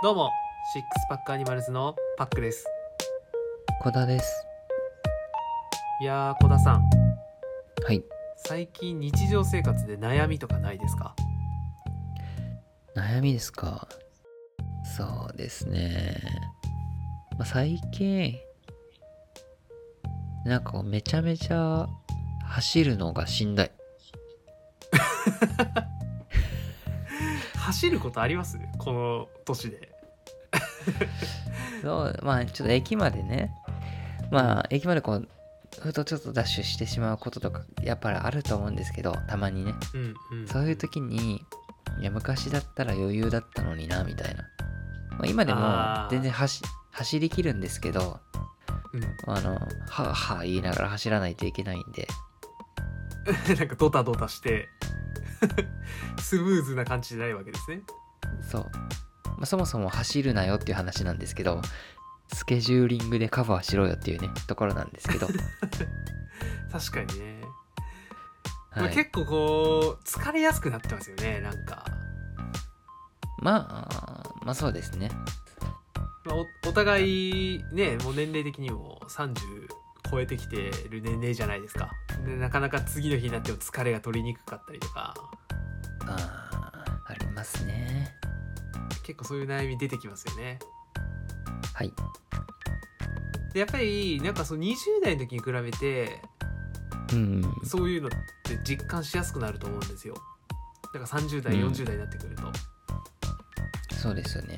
どうも sixpack animals のパックです小田です。いやー小田さんはい。最近日常生活で悩みとかないですか？悩みですか？そうですね。まあ、最近、なんかめちゃめちゃ走るのがしんどい。走ることあります？この年で そう、まあちょっと駅までね、まあ駅までこう、ふとちょっとダッシュしてしまうこととか、やっぱりあると思うんですけど、たまにね。うんうんそういう時に、いや、昔だったら余裕だったのにな、みたいな。まあ、今でも全然走走りきるんですけど、うんあの、はぁはぁ言いながら走らないといけないんで、なんかドタドタして スムーズな感じじゃないわけですねそう。まあ、そもそも走るなよっていう話なんですけど、スケジューリングでカバーしろよっていうね、ところなんですけど、確かにね、まあ、はい。結構こう疲れやすくなってますよねなんか、まあ、まあそうですね。まあ、おお互いねもう年齢的にも30超えてきてる年齢じゃないですかでなかなか次の日になっても疲れが取りにくかったりとかああ、ありますね。結構そういう悩み出てきますよねはい。でやっぱりなんかその20代の時に比べてうん。そういうのって実感しやすくなると思うんですよだから30代うん40代になってくると、そうですよね。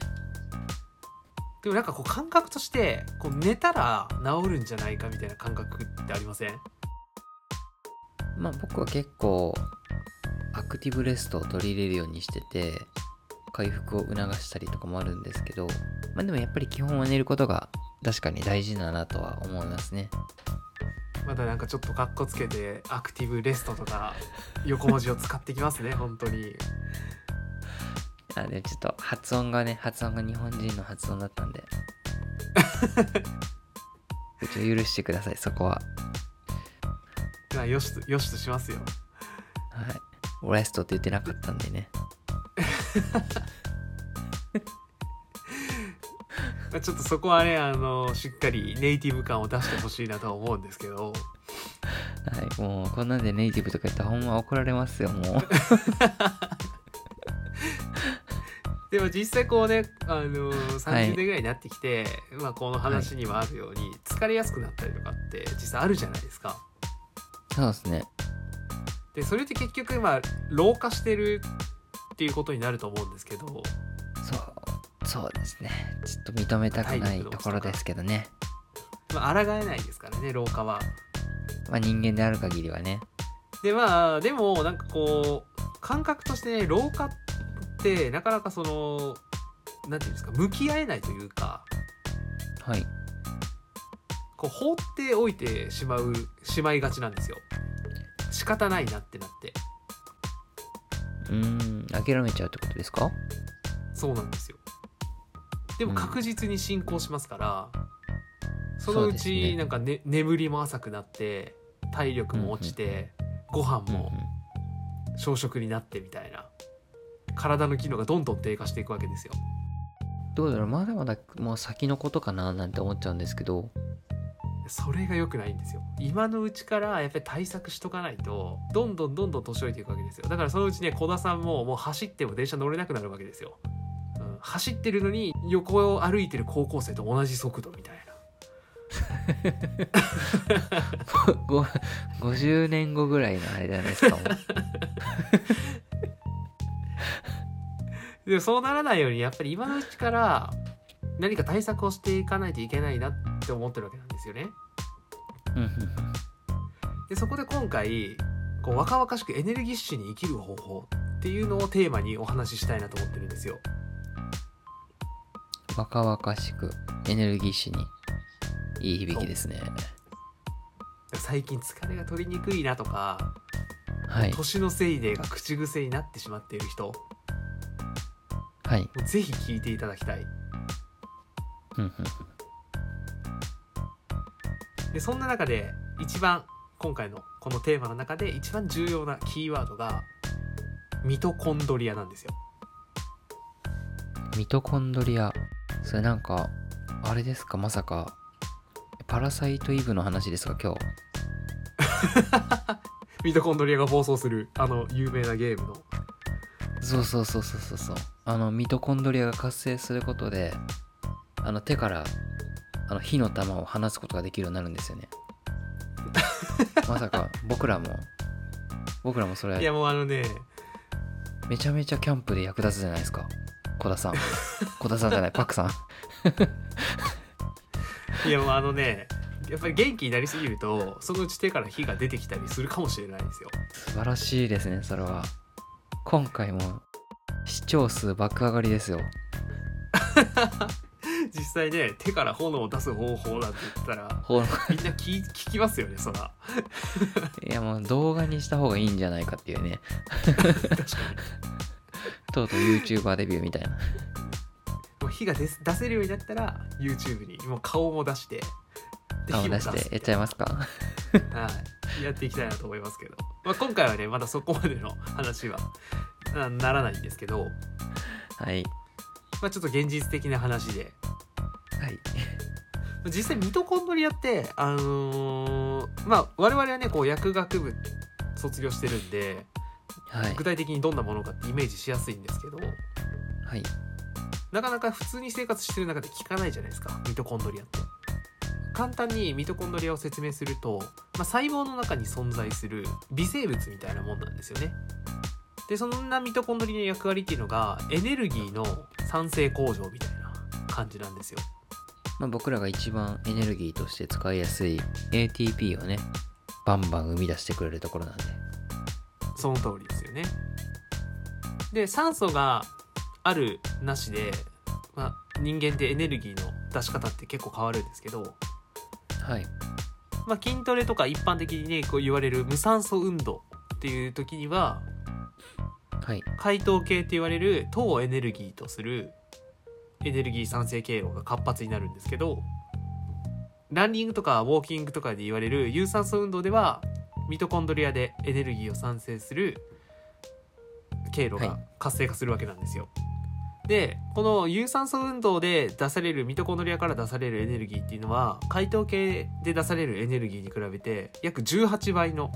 でもなんかこう感覚としてこう寝たら治るんじゃないかみたいな感覚ってありません？まあ僕は結構、アクティブレストを取り入れるようにしてて、回復を促したりとかもあるんですけど、まあでもやっぱり基本は寝ることが確かに大事だなとは思いますね。まだなんかちょっとカッコつけてアクティブレストとか横文字を使ってきますね 本当にあでちょっと発音がね、発音が日本人の発音だったんで。ちょ許してください、そこは。まあよしとよしとしますよはい。レストって言ってなかったんでね。まあちょっとそこはねあのしっかりネイティブ感を出してほしいなとは思うんですけどはい。もう、こんなんでネイティブとか言ったらほんま怒られますよ、もう。でも実際こうねあのはい30年ぐらいになってきて、まあ、この話にもあるように、疲れやすくなったりとかって実際あるじゃないですか。そうですね。でそれって結局まあ老化してるっていうことになると思うんですけどそう、そうですね。ちょっと認めたくないところですけどね。まあ抗えないですからね老化は。まあ人間である限りはね。でまあでもなんかこう感覚としてね老化ってなかなかそのなんていうんですか向き合えないというかはい。こう放っておいてしまうしまいがちなんですよ仕方ないなってなってうーん、諦めちゃうってことですか？そうなんですよ。でもうん。確実に進行しますから、そのうそうですね。ちなんか、ね、眠りも浅くなって体力も落ちて、ご飯うんうん。も小食になってみたいな体の機能がどんどん低下していくわけですよ。どうだろう？まだまだもう先のことかななんて思っちゃうんですけど。それが良くないんですよ。今のうちからやっぱり対策しとかないとどんどんどんどん年老いていくわけですよ。だからそのうちね小田さんももう走っても電車乗れなくなるわけですよ、うん、走ってるのに横を歩いてる高校生と同じ速度みたいな。ご50年後ぐらいのあれじゃないですか。もう。でもそうならないようにやっぱり今のうちから何か対策をしていかないといけないなって思ってるわけなんですよねでそこで今回こう若々しくエネルギッシュに生きる方法っていうのをテーマにお話ししたいなと思ってるんですよ若々しくエネルギッシュにいい響きですね。最近疲れが取りにくいなとか、はい。年のせいでが口癖になってしまっている人もはい。うぜひ聞いていただきたいうんうんでそんな中で一番今回のこのテーマの中で一番重要なキーワードがミトコンドリアなんですよ。ミトコンドリア。それなんかあれですか？まさかパラサイトイブの話ですか？今日。ミトコンドリアが放送するあの有名なゲームの。そうそうそうそうそうそう。あのミトコンドリアが活性することであの手からあの火の玉を放つことができるようになるんですよね。まさか僕らも僕らもそいやれもうあのねめちゃめちゃキャンプで役立つじゃないですか。小田さん。小田さんじゃない パックさん。いやもうあのねやっぱり元気になりすぎるとそのうち手から火が出てきたりするかもしれないんですよ。素晴らしいですねそれは。今回も視聴数爆上がりですよ 実際ね手から炎を出す方法なんて言ったらみんな聞聞きますよねそら。いやもう動画にした方がいいんじゃないかっていうね。確かに。とうとう YouTuber デビューみたいな。もう火が出す出せるようになったら YouTube にもう顔も出してで顔出してやっちゃいますか？はい、やっていきたいなと思いますけど、まあ、今回はねまだそこまでの話はあならないんですけど、はいまあ、ちょっと現実的な話ではい実際ミトコンドリアってあのーまあ我々はねこう薬学部卒業してるんではい具体的にどんなものかってイメージしやすいんですけどはいなかなか普通に生活してる中で聞かないじゃないですかミトコンドリアって。簡単にミトコンドリアを説明すると、まあ、細胞の中に存在する微生物みたいなもんなんですよね。でそんなミトコンドリアの役割っていうのがエネルギーの産生工場みたいな感じなんですよ。まあ、僕らが一番エネルギーとして使いやすい ATP をねバンバン生み出してくれるところなんでその通りですよね。で酸素があるなしで、まあ、人間ってエネルギーの出し方って結構変わるんですけど、はいまあ、筋トレとか一般的にねこう言われる無酸素運動っていう時にははい解糖系って言われる糖をエネルギーとするエネルギー産生経路が活発になるんですけどランニングとかウォーキングとかで言われる有酸素運動ではミトコンドリアでエネルギーを産生する経路はいが活性化するわけなんですよ。でこの有酸素運動で出されるミトコンドリアから出されるエネルギーっていうのは解糖系で出されるエネルギーに比べて約18倍の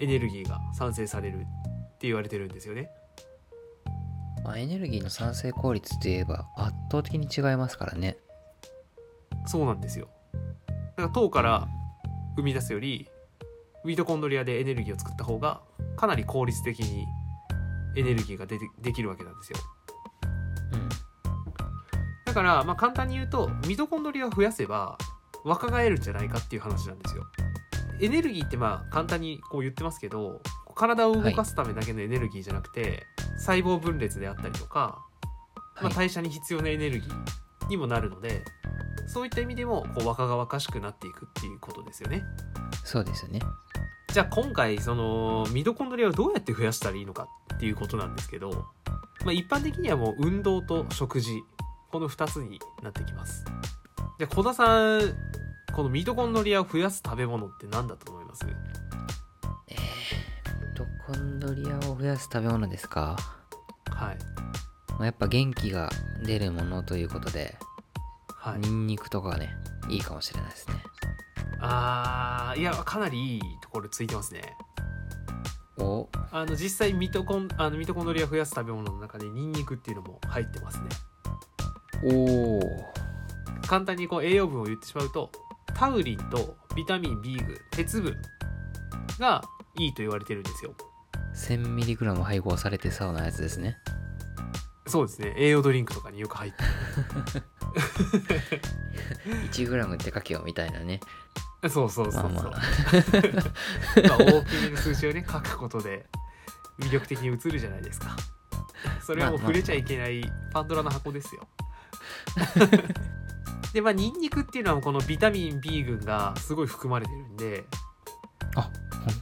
エネルギーが産生されるって言われてるんですよね。まあ、エネルギーの産生効率といえば圧倒的に違いますからねそうなんですよ。だから糖から生み出すよりミトコンドリアでエネルギーを作った方がかなり効率的にエネルギーが出てできるわけなんですよ。うんだからまあ簡単に言うとミトコンドリアを増やせば若返るんじゃないかっていう話なんですよ。エネルギーってまあ簡単にこう言ってますけど体を動かすためだけのエネルギーじゃなくて、細胞分裂であったりとか、まあ、はい代謝に必要なエネルギーにもなるのでそういった意味でもこう若々しくなっていくっていうことですよね。そうですよねじゃあ今回そのミトコンドリアをどうやって増やしたらいいのかっていうことなんですけど、まあ、一般的にはもう運動と食事この2つになってきます。じゃあ小田さんこのミトコンドリアを増やす食べ物って何だと思います？コンドリアを増やす食べ物ですか、はい。まあ、やっぱ元気が出るものということではい。ニンニクとかがねいいかもしれないですね。あーいやかなりいいところついてますね。お？あの実際ミトコンあのミトコンドリアを増やす食べ物の中でニンニクっていうのも入ってますね。おお簡単にこう栄養分を言ってしまうとタウリンとビタミン B 群鉄分がいいと言われてるんですよ 1000mg 配合されてそうなやつですね。そうですね。栄養ドリンクとかによく入って 1g って書けよみたいなね。るそうそうそうそう、まあまあ。まあ大きめの数字をね書くことで魅力的に映るじゃないですか。それはもう触れちゃいけないパンドラの箱ですよ。でまあニンニクっていうのはこのビタミン B 群がすごい含まれてるんであ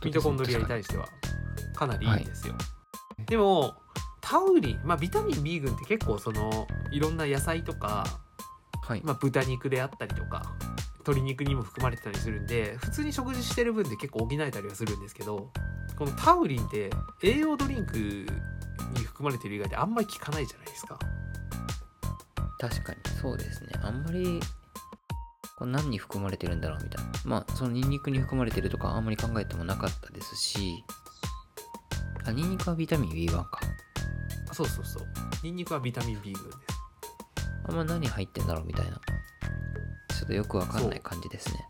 ミトコンドリアに対してはかなりいいんですよ、でもタウリン、まあ、ビタミン B 群って結構そのいろんな野菜とか、にはい、まあ、豚肉であったりとか鶏肉にも含まれてたりするんで普通に食事してる分で結構補えたりはするんですけどこのタウリンって栄養ドリンクに含まれてる以外であんまり効かないじゃないですか。確かにそうですね。あんまりこれ何に含まれてるんだろうみたいな。まあそのニンニクに含まれてるとかあんまり考えてもなかったですしあニンニクはビタミン B1 か。あそうそうそう。ニンニクはビタミン B 群です。あんま何入ってんだろうみたいな。ちょっとよくわかんない感じですね。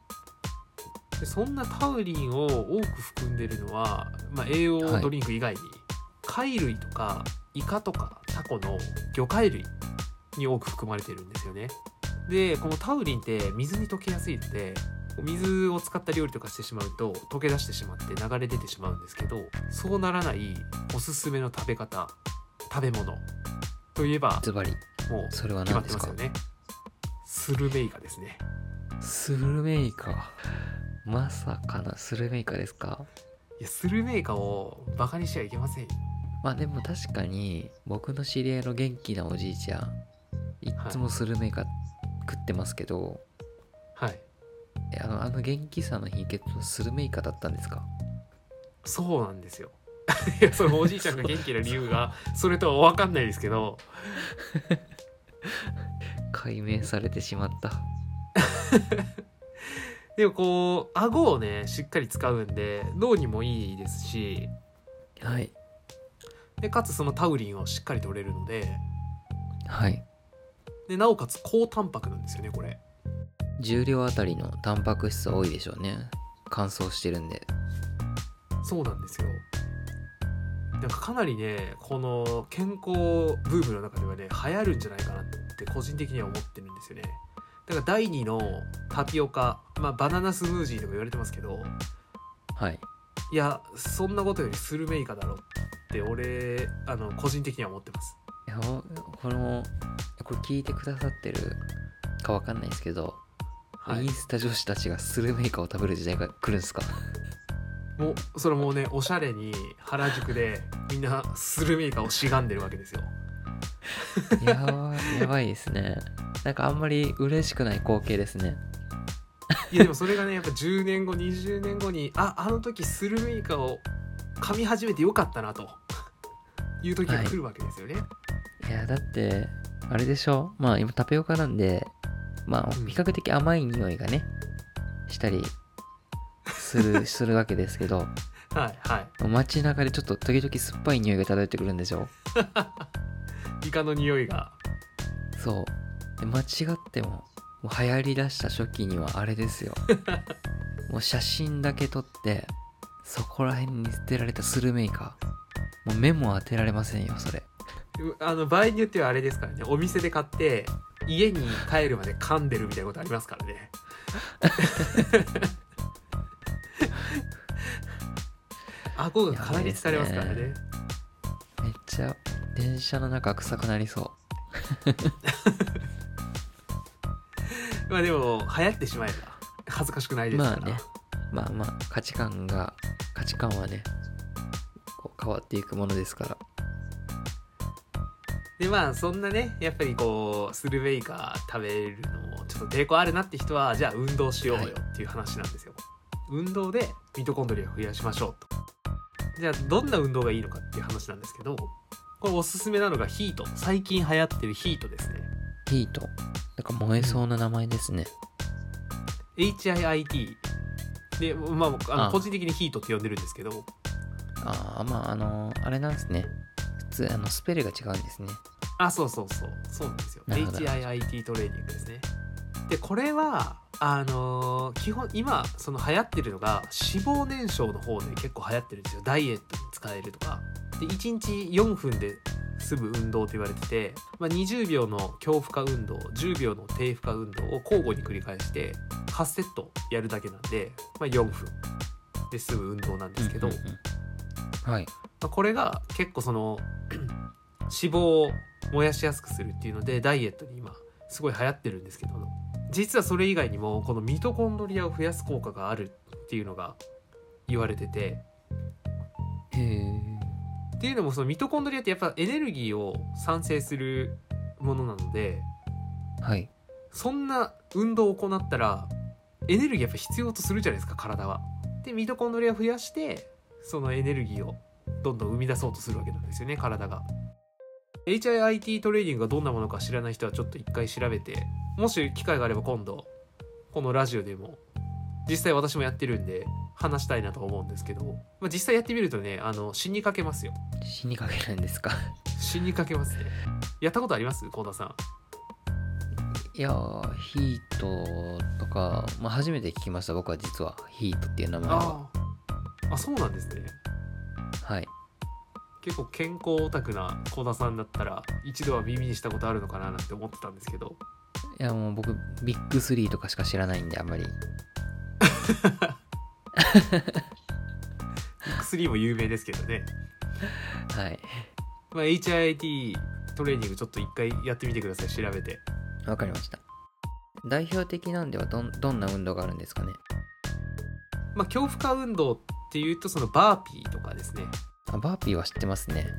でそんなタウリンを多く含んでるのは、まあ、栄養ドリンク以外に、貝類とかイカとかタコの魚介類に多く含まれてるんですよね。でこのタウリンって水に溶けやすいので水を使った料理とかしてしまうと溶け出してしまって流れ出てしまうんですけどそうならないおすすめの食べ方食べ物といえばズバリもうそれは何ですか？スルメイカですね。スルメイカ？まさかなスルメイカですか？いやスルメイカをバカにしてはいけませんよ。まあでも確かに僕の知り合いの元気なおじいちゃんいっつもスルメイカ食ってますけど、はいえあのあの元気さの秘訣はスルメイカだったんですか？そうなんですよ。いやそのおじいちゃんが元気な理由がそれとは分かんないですけど。解明されてしまった。でもこう顎をねしっかり使うんで脳にもいいですし。はい。でかつそのタウリンをしっかり取れるので。はい。でなおかつ高タンパクなんですよねこれ重量あたりのタンパク質多いでしょうね。乾燥してるんで。そうなんですよ。なんかかなりねこの健康ブームの中ではね流行るんじゃないかなって個人的には思ってるんですよね。だから第2のタピオカ、まあ、バナナスムージーとか言われてますけどはい。いやそんなことよりスルメイカだろって俺あの個人的には思ってます。いやこのこれ聞いてくださってるかわかんないですけど、はい。インスタ女子たちがスルメイカを食べる時代が来るんですか？もうそれもうねおしゃれに原宿でみんなスルメイカをしがんでるわけですよ。やばいやばいですね。なんかあんまり嬉しくない光景ですね。いやでもそれがねやっぱ10年後20年後にああの時スルメイカを噛み始めてよかったなと。いう時が来るわけですよね、いやだってあれでしょ？まあ今タピオカなんでまあうん。比較的甘い匂いがねしたりする するわけですけど。はいは街中でちょっと時々酸っぱい匂いが漂ってくるんですよ。い イカの匂いが。そう。で間違ってももう流行りだした初期にはあれですよ。もう写真だけ撮ってそこら辺に捨てられたスルメイカ。もう目も当てられませんよそれ。うあの場合によってはあれですからね。お店で買って家に帰るまで噛んでるみたいなことありますからね。顎がかなり疲れますからね。やばいでめっちゃ電車の中臭くなりそ まあでも流行ってしまえば恥ずかしくないですから、まあね。うまあまあ価値観が価値観はねこう変わっていくものですからでまあそんなねやっぱりこうスルメイカ食べるのもちょっと抵抗あるなって人はじゃあ運動しようよっていう話なんですよ、運動でミトコンドリアを増やしましょうと。じゃあどんな運動がいいのかっていう話なんですけどこれおすすめなのがヒート。最近流行ってるヒートですね。ヒート。なんか燃えそうな名前ですね、HIIT でまああのあ。個人的にヒートって呼んでるんですけど。ああまああのあれなんですね普通あのスペルが違うんですね。あそうそうそう。そうなんですよ。HIIT トレーニングですね。でこれはあのー基本今その流行ってるのが脂肪燃焼の方で結構流行ってるんですよ。ダイエットに使えるとか。で1日4分で済む運動と言われてて、まあ、20秒の強負荷運動10秒の低負荷運動を交互に繰り返して8セットやるだけなんで、まあ、4分で済む運動なんですけど、うんうんうんはい。まあこれが結構その 脂肪を燃やしやすくするっていうのでダイエットに今すごい流行ってるんですけど実はそれ以外にもこのミトコンドリアを増やす効果があるっていうのが言われててへえっていうのもそのミトコンドリアってやっぱエネルギーを産生するものなのではい。そんな運動を行ったらエネルギーやっぱ必要とするじゃないですか体は。でミトコンドリアを増やしてそのエネルギーをどんどん生み出そうとするわけなんですよね体が。HIIT トレーニングがどんなものか知らない人はちょっと一回調べてもし機会があれば今度このラジオでも実際私もやってるんで話したいなと思うんですけど、まあ、実際やってみるとねあの死にかけますよ。死にかけるんですか？死にかけますね。やったことあります？幸田さん。いやーヒートとか、まあ、初めて聞きました僕は実は。ヒートっていう名前はああそうなんですね。はい。結構健康オタクな幸田さんだったら一度は耳にしたことあるのかななんて思ってたんですけど。いやもう僕ビッグスリーとかしか知らないんであんまり。薬も有名ですけどね、はい。まあ、HIIT トレーニングちょっと一回やってみてください調べて。わかりました。代表的なんではどんどんな運動があるんですかね？まあ高負荷運動っていうとそのバーピーとかですね。あバーピーは知ってますね。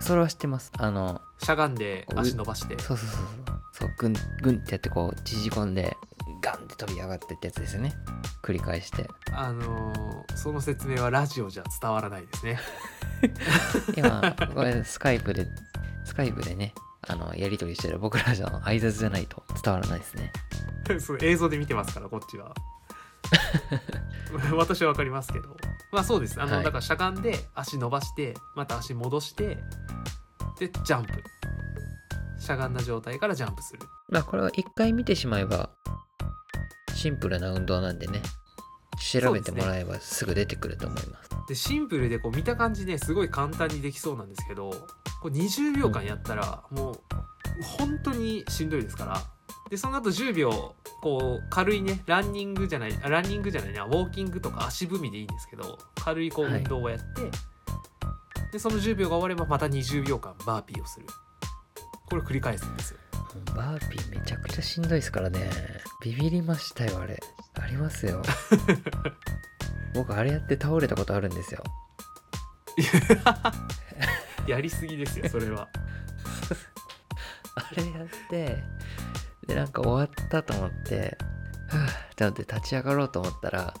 それは知ってます。あのしゃがんで足伸ばして。そうそうそうそう。そうグングンってやってこう縮こんでガンって飛び上がってってやつですよね。繰り返して。あのーその説明はラジオじゃ伝わらないですね。今これスカイプでスカイプでねあのやり取りしてる僕らじゃ挨拶じゃないと伝わらないですね。そう映像で見てますからこっちは 私は分かりますけど。まあそうです。あの、はい。だからしゃがんで足伸ばしてまた足戻してでジャンプ。しゃがんだ状態からジャンプする。まあこれは一回見てしまえばシンプルな運動なんでね。調べてもらえばすぐ出てくると思います。でシンプルでこう見た感じねすごい簡単にできそうなんですけどこう20秒間やったらもう本当にしんどいですからでその後10秒こう軽いねランニングじゃないあランニングじゃないなウォーキングとか足踏みでいいんですけど軽いこうはい。運動をやって、でその10秒が終わればまた20秒間バーピーをする。これを繰り返すんですよ。バーピーめちゃくちゃしんどいですからね。ビビりましたよあれ。ありますよ。僕あれやって倒れたことあるんですよ。やりすぎですよそれは。あれやってでなんか終わったと思ってふぅってなって立ち上がろうと思ったら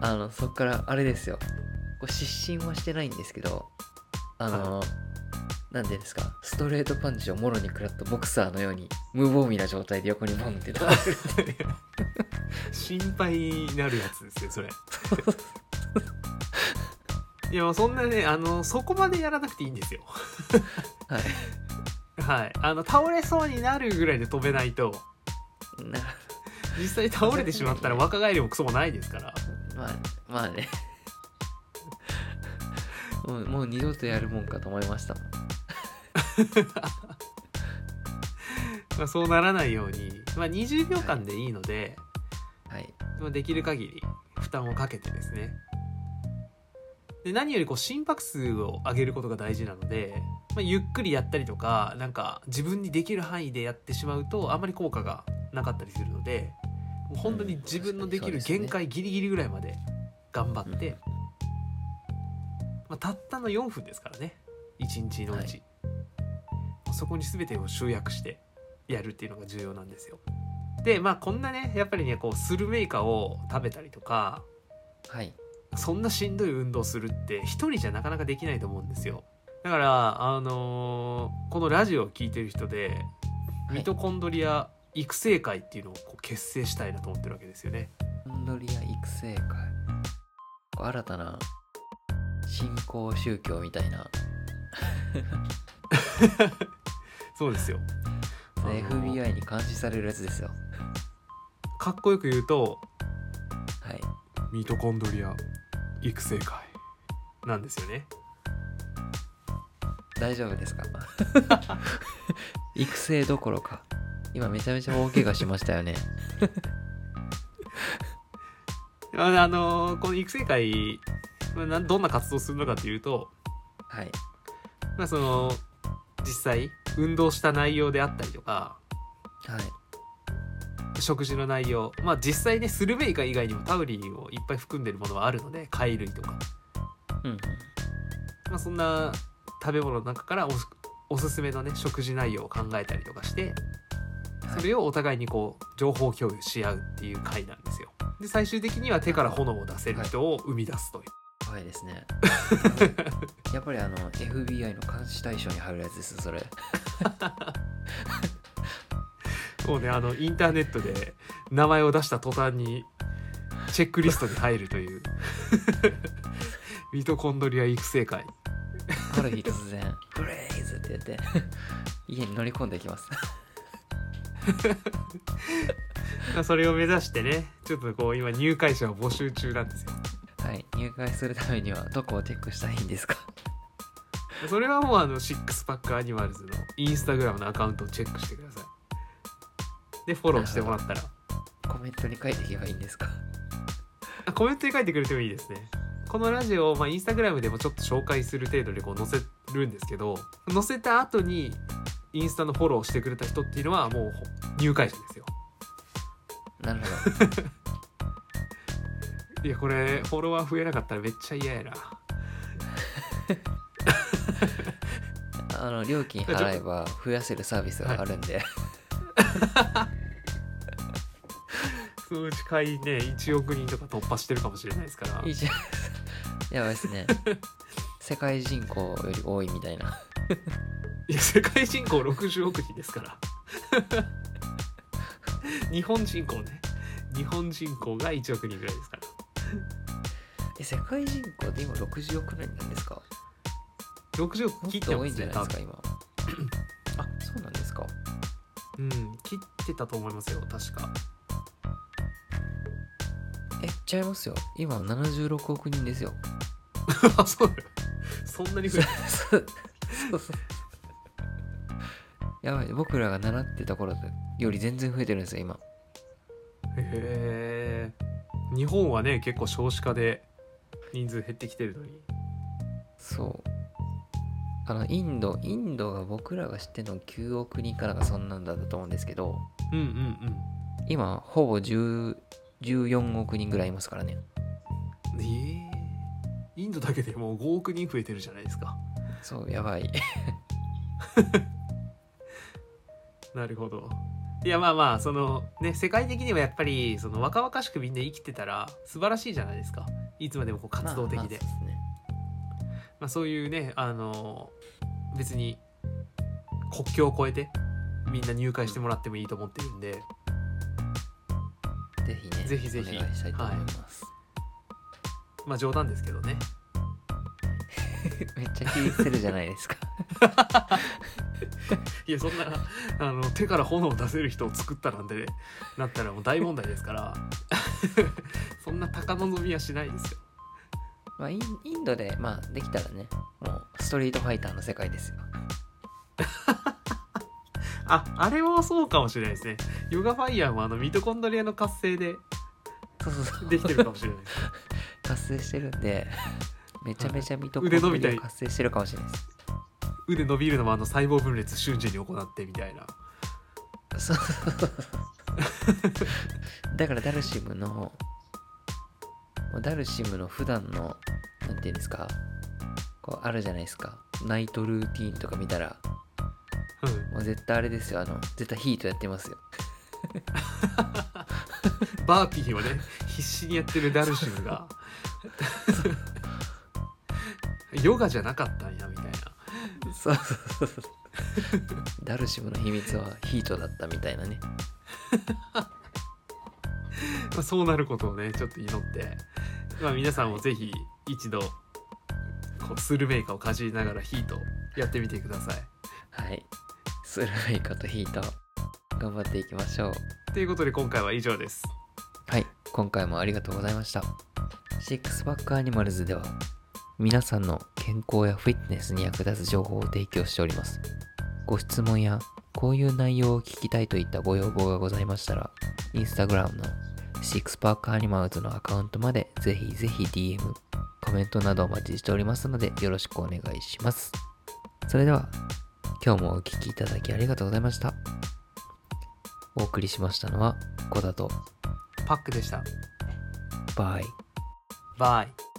あのそっからあれですよ。こう失神はしてないんですけどあの、なんていうんですかストレートパンチをもろに食らったボクサーのように無防備な状態で横にボンって倒れる心配になるやつですよそれ。いやそんなねあのそこまでやらなくていいんですよ。はいはい。あの倒れそうになるぐらいで飛べないと。な実際倒れてしまったら 若返りもクソもないですから。まあまあね。もうもう二度とやるもんかと思いましたもん。まあ、そうならないように、まあ、20秒間でいいので、はい。まあ、できる限り負担をかけてですね。で何よりこう心拍数を上げることが大事なので、まあ、ゆっくりやったりとかなんか自分にできる範囲でやってしまうとあんまり効果がなかったりするのでもう本当に自分のできる限界ギリギリぐらいまで頑張って、まあ、たったの4分ですからね。1日のうち、そこに全てを集約してやるっていうのが重要なんですよ。でまあこんなねやっぱりねこうスルメイカを食べたりとかはい。そんなしんどい運動するって一人じゃなかなかできないと思うんですよだからあのーこのラジオを聞いてる人で、はい。ミトコンドリア育成会っていうのをこう結成したいなと思ってるわけですよね。コンドリア育成会。新たな新興宗教みたいな。そうですよ、あのー。FBI に監視されるやつですよかっこよく言うとはい。ミトコンドリア育成会なんですよね大丈夫ですか？育成どころか。今めちゃめちゃ大怪我しましたよね。ああのーこの育成会どんな活動をするのかというとはい。まあその実際運動した内容であったりとかはい。食事の内容まあ実際ねスルメイカ以外にもタウリンをいっぱい含んでるものはあるので貝類とか、うんうん。まあ、そんな食べ物の中からおすおすすめのね食事内容を考えたりとかしてそれをお互いにこう情報共有し合うっていう会なんですよ。で最終的には手から炎を出せる人を生み出すという、ばいですね。やっぱり あの FBI の監視対象に入るやつですそれ。もうねあのインターネットで名前を出した途端にチェックリストに入るという。ミトコンドリア育成会ある日突然「Freeze!」って言って。家に乗り込んでいきます。まあそれを目指してねちょっとこう今入会者を募集中なんですよ。はい。入会するためにはどこをチェックしたらいいんですか？それはもうあの sixpack animals のインスタグラムのアカウントをチェックしてください。でフォローしてもらったら。コメントに書いていけばいいんですか？あコメントに書いてくれてもいいですねこのラジオを、まあ、インスタグラムでもちょっと紹介する程度でこう載せるんですけど載せた後にインスタのフォローしてくれた人っていうのはもう入会者ですよ。なるほど。いやこれフォロワー増えなかったらめっちゃ嫌やな。あの料金払えば増やせるサービスがあるんで、そのうち会員ね1億人とか突破してるかもしれないですから。いいじゃんやばいですね。世界人口より多いみたいな。いや世界人口60億人ですから。日本人口ね。日本人口が1億人ぐらいですから。え世界人口って今60億人なんですか？60億切ってますね多分。じゃないですか今。あそうなんですか。うん切ってたと思いますよ確か。えちゃいますよ。今76億人ですよ。あ そうだよそんなに増えた そうそうそう。やばい。僕らが習ってた頃より全然増えてるんですよ今。へえ。日本はね結構少子化で人数減ってきてるのに。そう。あのインドインドが僕らが知ってるの9億人からがそんなんだったと思うんですけどうんうん今ほぼ10 14億人ぐらいいますからね。うんええインドだけでもう5億人増えてるじゃないですか。そうやばい。なるほど。いやまあまあそのね世界的にはやっぱりその若々しくみんな生きてたら素晴らしいじゃないですか。いつまでもこう活動的で、まあ、そういうねあの別に国境を越えてみんな入会してもらってもいいと思ってるんで、ぜひねぜひぜひ。お願いしたいと思います、まあ冗談ですけどね。めっちゃ気にするじゃないですか。いやそんなあの手から炎を出せる人を作ったなんてなったらもう大問題ですから。そんな高望みはしないですよ。まあインインドでまあできたらねもうストリートファイターの世界ですよああれもそうかもしれないですね。ヨガファイヤーもあのミトコンドリアの活性でそうそうそう。できてるかもしれない活性してるんでめちゃめちゃミトコンドリア活性してるかもしれないです。腕伸びるのもあの細胞分裂瞬時に行ってみたいな。そう。だからダルシムのダルシムの普段のなんていうんですかこうあるじゃないですか。ナイトルーティーンとか見たらうんもう絶対あれですよ。あの絶対ヒートやってますよ。バーピーをね必死にやってるダルシムが。ヨガじゃなかったんやみたいな。そうそうそうそう。ダルシムの秘密は HIIT だったみたいなね。まあ、そうなることをねちょっと祈って、まあ、皆さんもぜひ一度こうスルメイカをかじりながら HIIT やってみてください。はいスルメイカと HIIT 頑張っていきましょう。ということで今回は以上です。はい今回もありがとうございました。 sixpack animals では皆さんの健康やフィットネスに役立つ情報を提供しております。ご質問やこういう内容を聞きたいといったご要望がございましたらインスタグラムの sixpack animals のアカウントまでぜひぜひ DM コメントなどお待ちしておりますのでよろしくお願いします。それでは今日もお聴きいただきありがとうございましたお送りしましたのはコダとパックでした。バイバイ。